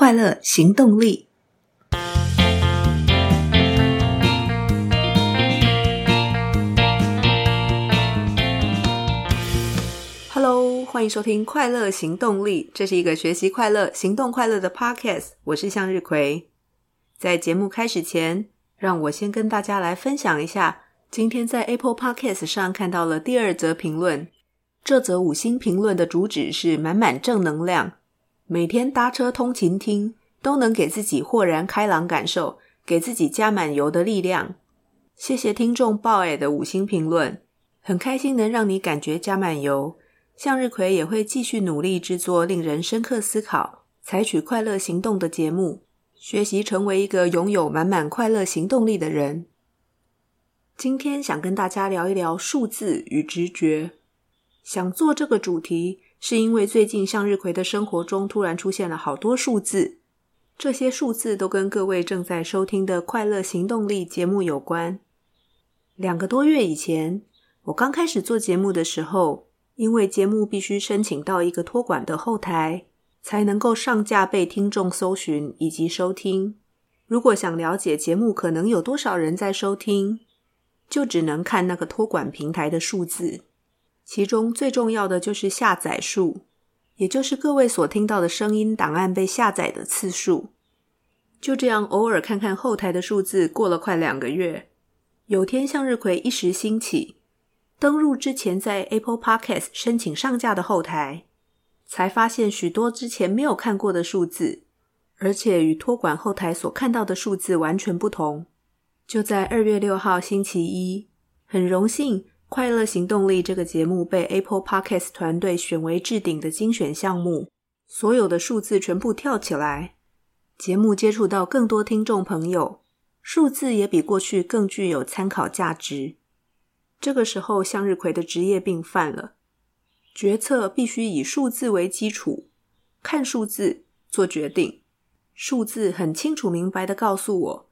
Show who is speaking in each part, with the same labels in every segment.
Speaker 1: 快乐行动力。Hello，欢迎收听《快乐行动力》，这是一个学习快乐、行动快乐的 Podcast。我是向日葵。在节目开始前，让我先跟大家来分享一下，今天在 Apple Podcast 上看到了第二则评论。这则五星评论的主旨是满满正能量，每天搭车通勤听，都能给自己豁然开朗感受，给自己加满油的力量。谢谢听众鲍爱的五星评论，很开心能让你感觉加满油。向日葵也会继续努力制作令人深刻思考、采取快乐行动的节目，学习成为一个拥有满满快乐行动力的人。今天想跟大家聊一聊数字与直觉。想做这个主题，是因为最近向日葵的生活中突然出现了好多数字，这些数字都跟各位正在收听的快乐行动力节目有关。两个多月以前，我刚开始做节目的时候，因为节目必须申请到一个托管的后台，才能够上架被听众搜寻以及收听。如果想了解节目可能有多少人在收听，就只能看那个托管平台的数字。其中最重要的就是下载数，也就是各位所听到的声音档案被下载的次数。就这样，偶尔看看后台的数字，过了快两个月，有天向日葵一时兴起，登入之前在 Apple Podcast 申请上架的后台，才发现许多之前没有看过的数字，而且与托管后台所看到的数字完全不同。就在二月六号星期一，很荣幸。快乐行动力这个节目被 Apple Podcast 团队选为置顶的精选项目，所有的数字全部跳起来，节目接触到更多听众朋友，数字也比过去更具有参考价值。这个时候，向日葵的职业病犯了，决策必须以数字为基础，看数字做决定，数字很清楚明白的告诉我，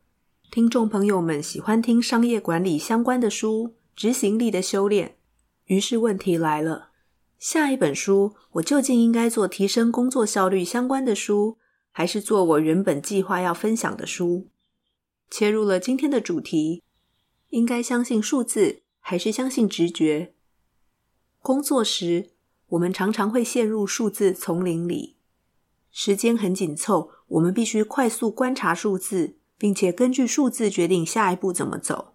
Speaker 1: 听众朋友们喜欢听商业管理相关的书。执行力的修炼。于是问题来了：下一本书我究竟应该做提升工作效率相关的书，还是做我原本计划要分享的书？切入了今天的主题：应该相信数字，还是相信直觉？工作时，我们常常会陷入数字丛林里，时间很紧凑，我们必须快速观察数字，并且根据数字决定下一步怎么走。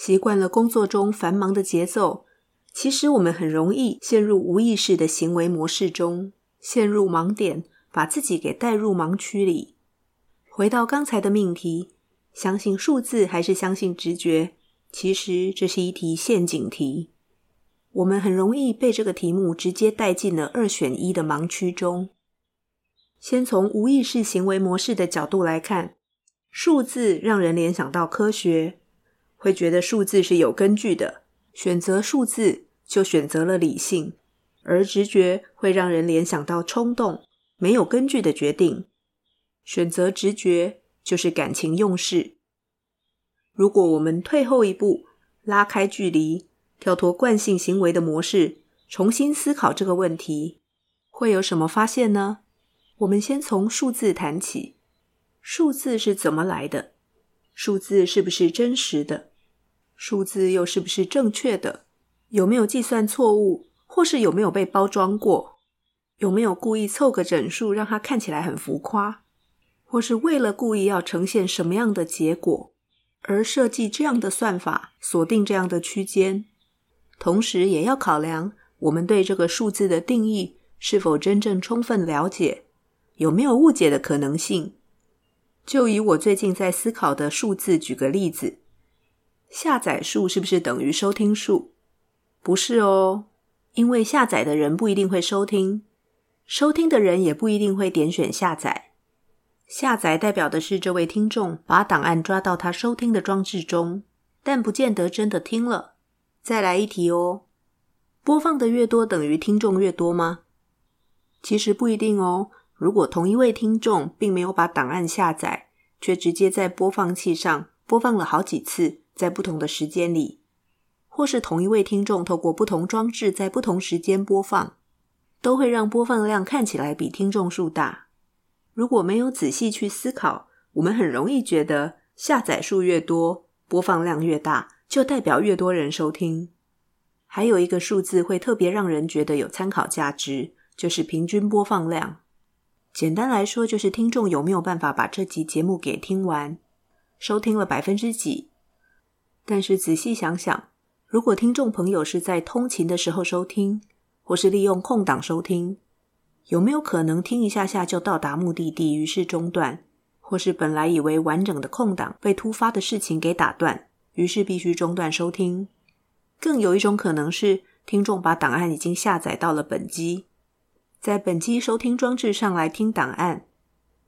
Speaker 1: 习惯了工作中繁忙的节奏，其实我们很容易陷入无意识的行为模式中，陷入盲点，把自己给带入盲区里。回到刚才的命题，相信数字还是相信直觉？其实这是一题陷阱题，我们很容易被这个题目直接带进了二选一的盲区中。先从无意识行为模式的角度来看，数字让人联想到科学。会觉得数字是有根据的，选择数字就选择了理性，而直觉会让人联想到冲动，没有根据的决定。选择直觉就是感情用事。如果我们退后一步，拉开距离，跳脱惯性行为的模式，重新思考这个问题，会有什么发现呢？我们先从数字谈起，数字是怎么来的？数字是不是真实的？数字又是不是正确的？有没有计算错误，或是有没有被包装过？有没有故意凑个整数让它看起来很浮夸？或是为了故意要呈现什么样的结果而设计这样的算法，锁定这样的区间？同时也要考量我们对这个数字的定义是否真正充分了解，有没有误解的可能性？就以我最近在思考的数字举个例子，下载数是不是等于收听数？不是哦，因为下载的人不一定会收听，收听的人也不一定会点选下载。下载代表的是这位听众把档案抓到他收听的装置中，但不见得真的听了。再来一题哦，播放的越多等于听众越多吗？其实不一定哦。如果同一位听众并没有把档案下载，却直接在播放器上播放了好几次，在不同的时间里，或是同一位听众透过不同装置在不同时间播放，都会让播放量看起来比听众数大。如果没有仔细去思考，我们很容易觉得下载数越多，播放量越大，就代表越多人收听。还有一个数字会特别让人觉得有参考价值，就是平均播放量。简单来说，就是听众有没有办法把这集节目给听完，收听了百分之几。但是仔细想想，如果听众朋友是在通勤的时候收听，或是利用空档收听，有没有可能听一下下就到达目的地，于是中断？或是本来以为完整的空档被突发的事情给打断，于是必须中断收听？更有一种可能是，听众把档案已经下载到了本机，在本机收听装置上来听档案，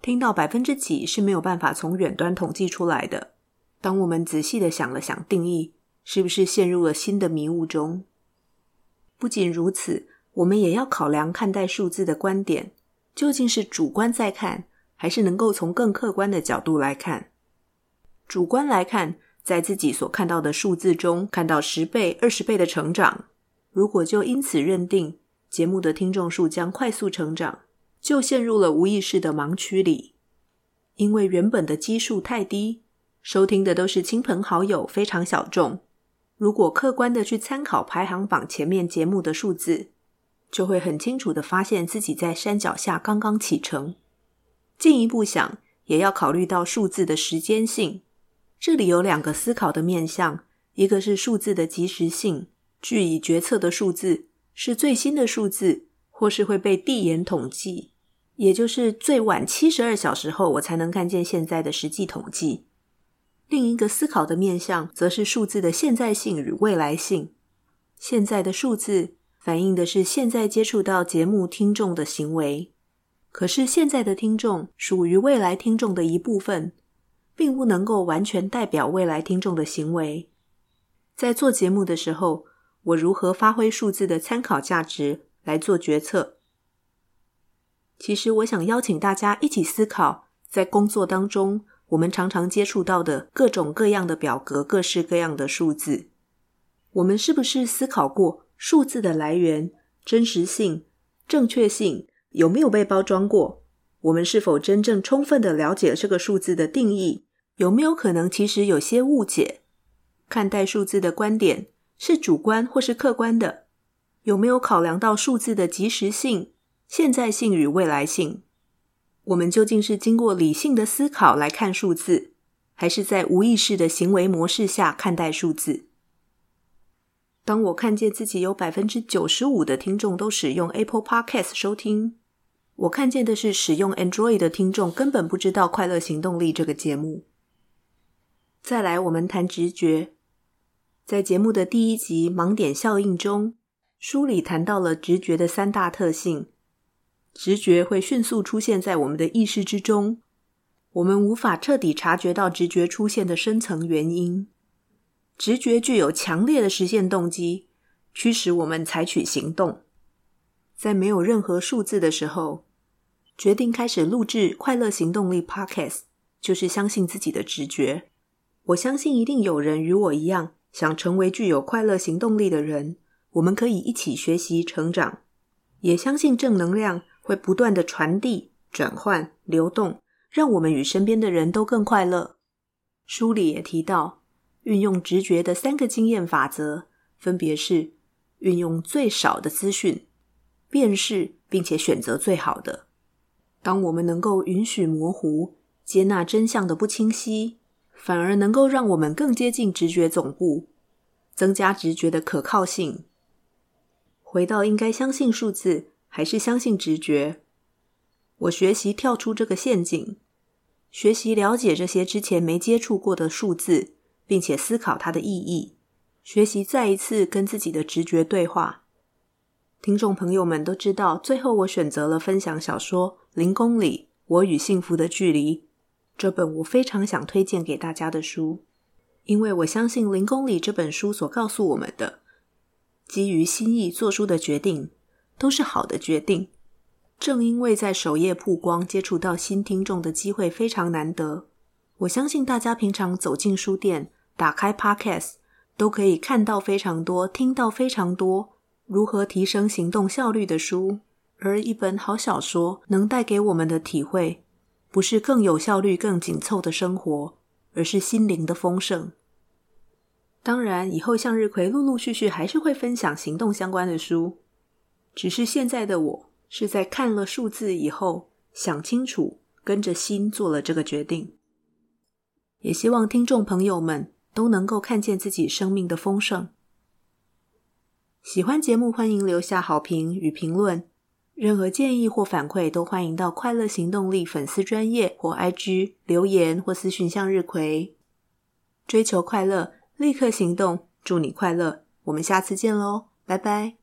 Speaker 1: 听到百分之几是没有办法从远端统计出来的。当我们仔细的想了想定义，是不是陷入了新的迷雾中？不仅如此。我们也要考量看待数字的观点，究竟是主观在看，还是能够从更客观的角度来看？主观来看，在自己所看到的数字中看到十倍、二十倍的成长，如果就因此认定节目的听众数将快速成长，就陷入了无意识的盲区里，因为原本的基数太低，收听的都是亲朋好友，非常小众。如果客观的去参考排行榜前面节目的数字，就会很清楚的发现自己在山脚下刚刚启程。进一步想，也要考虑到数字的时间性。这里有两个思考的面向：一个是数字的及时性，据以决策的数字是最新的数字，或是会被递延统计，也就是最晚七十二小时后我才能看见现在的实际统计。另一个思考的面向，则是数字的现在性与未来性。现在的数字。反映的是现在接触到节目听众的行为，可是现在的听众属于未来听众的一部分，并不能够完全代表未来听众的行为。在做节目的时候，我如何发挥数字的参考价值来做决策？其实，我想邀请大家一起思考，在工作当中，我们常常接触到的各种各样的表格、各式各样的数字，我们是不是思考过？数字的来源、真实性、正确性有没有被包装过？我们是否真正充分的了解这个数字的定义？有没有可能其实有些误解？看待数字的观点是主观或是客观的？有没有考量到数字的即时性、现在性与未来性？我们究竟是经过理性的思考来看数字，还是在无意识的行为模式下看待数字？当我看见自己有百分之九十五的听众都使用 Apple Podcast 收听，我看见的是使用 Android 的听众根本不知道《快乐行动力》这个节目。再来，我们谈直觉。在节目的第一集《盲点效应》中，书里谈到了直觉的三大特性：直觉会迅速出现在我们的意识之中，我们无法彻底察觉到直觉出现的深层原因。直觉具有强烈的实现动机，驱使我们采取行动。在没有任何数字的时候，决定开始录制《快乐行动力》Podcast，就是相信自己的直觉。我相信一定有人与我一样，想成为具有快乐行动力的人。我们可以一起学习成长，也相信正能量会不断的传递、转换、流动，让我们与身边的人都更快乐。书里也提到。运用直觉的三个经验法则，分别是运用最少的资讯，辨识并且选择最好的。当我们能够允许模糊、接纳真相的不清晰，反而能够让我们更接近直觉总部，增加直觉的可靠性。回到应该相信数字还是相信直觉？我学习跳出这个陷阱，学习了解这些之前没接触过的数字。并且思考它的意义，学习再一次跟自己的直觉对话。听众朋友们都知道，最后我选择了分享小说《零公里：我与幸福的距离》这本我非常想推荐给大家的书，因为我相信《零公里》这本书所告诉我们的，基于心意做出的决定都是好的决定。正因为在首页曝光，接触到新听众的机会非常难得，我相信大家平常走进书店。打开 Podcast 都可以看到非常多、听到非常多如何提升行动效率的书，而一本好小说能带给我们的体会，不是更有效率、更紧凑的生活，而是心灵的丰盛。当然，以后向日葵陆陆续续还是会分享行动相关的书，只是现在的我是在看了数字以后，想清楚，跟着心做了这个决定。也希望听众朋友们都能够看见自己生命的丰盛。喜欢节目，欢迎留下好评与评论。任何建议或反馈都欢迎到快乐行动力粉丝专业或 IG 留言或私讯向日葵。追求快乐，立刻行动，祝你快乐！我们下次见喽，拜拜。